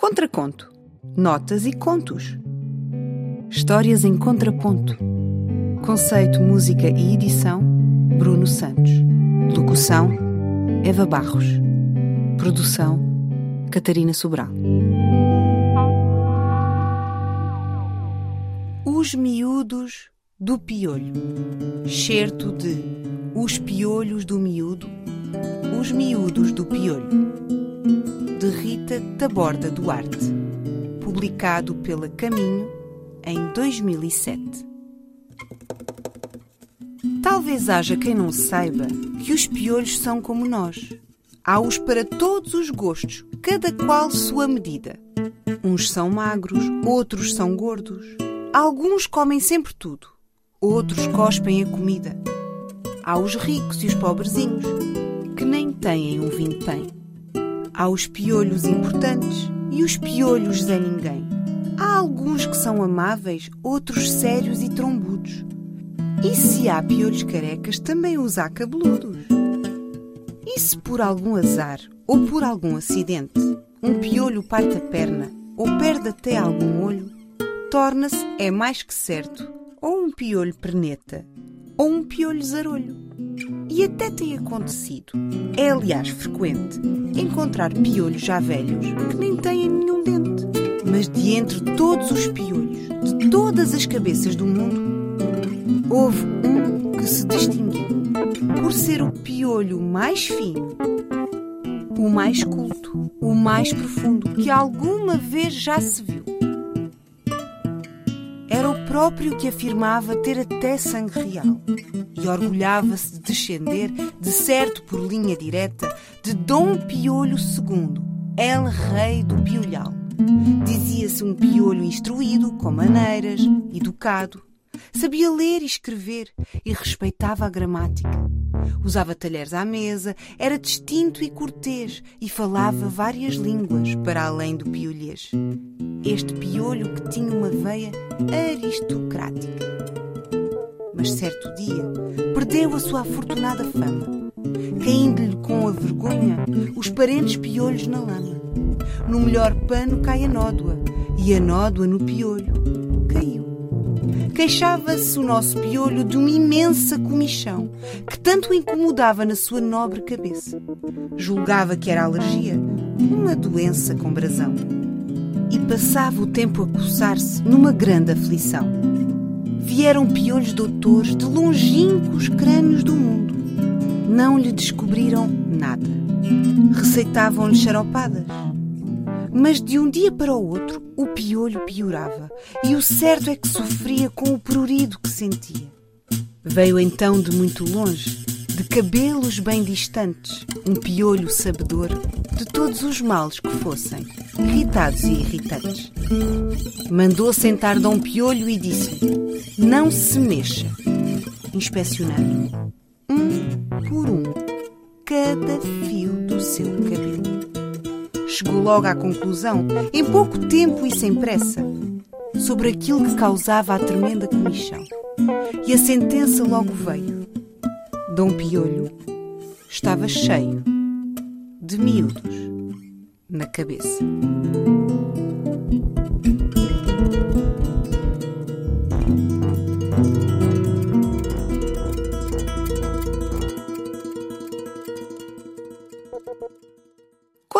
Contraconto. Notas e contos. Histórias em contraponto. Conceito, música e edição: Bruno Santos. Locução: Eva Barros. Produção: Catarina Sobral. Os miúdos do piolho. Certo de Os piolhos do miúdo. Os miúdos do piolho. De Rita Taborda Duarte. Publicado pela Caminho em 2007. Talvez haja quem não saiba que os piolhos são como nós. Há-os para todos os gostos, cada qual sua medida. Uns são magros, outros são gordos. Alguns comem sempre tudo, outros cospem a comida. Há os ricos e os pobrezinhos, que nem têm um vintém. Há os piolhos importantes e os piolhos Zé Ninguém. Há alguns que são amáveis, outros sérios e trombudos. E se há piolhos carecas, também os há cabeludos. E se por algum azar ou por algum acidente um piolho parte a perna ou perde até algum olho, torna-se, é mais que certo, ou um piolho perneta ou um piolho zarolho. E até tem acontecido, é aliás frequente, encontrar piolhos já velhos que nem têm nenhum dente. Mas de entre todos os piolhos, de todas as cabeças do mundo, houve um que se distinguiu por ser o piolho mais fino, o mais culto, o mais profundo que alguma vez já se viu. Próprio que afirmava ter até sangue real e orgulhava-se de descender, de certo por linha direta, de Dom Piolho II, El Rei do Piolhal. Dizia-se um piolho instruído, com maneiras, educado. Sabia ler e escrever e respeitava a gramática. Usava talheres à mesa, era distinto e cortês e falava várias línguas para além do piolhês. Este piolho que tinha uma veia aristocrática. Mas certo dia perdeu a sua afortunada fama, caindo-lhe com a vergonha os parentes piolhos na lama. No melhor pano cai a nódoa e a nódoa no piolho caiu. Queixava-se o nosso piolho de uma imensa comichão que tanto incomodava na sua nobre cabeça. Julgava que era alergia, uma doença com brasão. E passava o tempo a coçar-se numa grande aflição. Vieram piolhos doutores de longínquos crânios do mundo. Não lhe descobriram nada. Receitavam-lhe xaropadas. Mas de um dia para o outro, o piolho piorava, e o certo é que sofria com o prurido que sentia. Veio então de muito longe, de cabelos bem distantes, um piolho sabedor de todos os males que fossem, irritados e irritantes. Mandou sentar Dom Piolho e disse-lhe: Não se mexa. Inspecionando, um por um, cada fio do seu cabelo chegou logo à conclusão, em pouco tempo e sem pressa, sobre aquilo que causava a tremenda comichão. E a sentença logo veio. Dom Piolho estava cheio de miúdos na cabeça.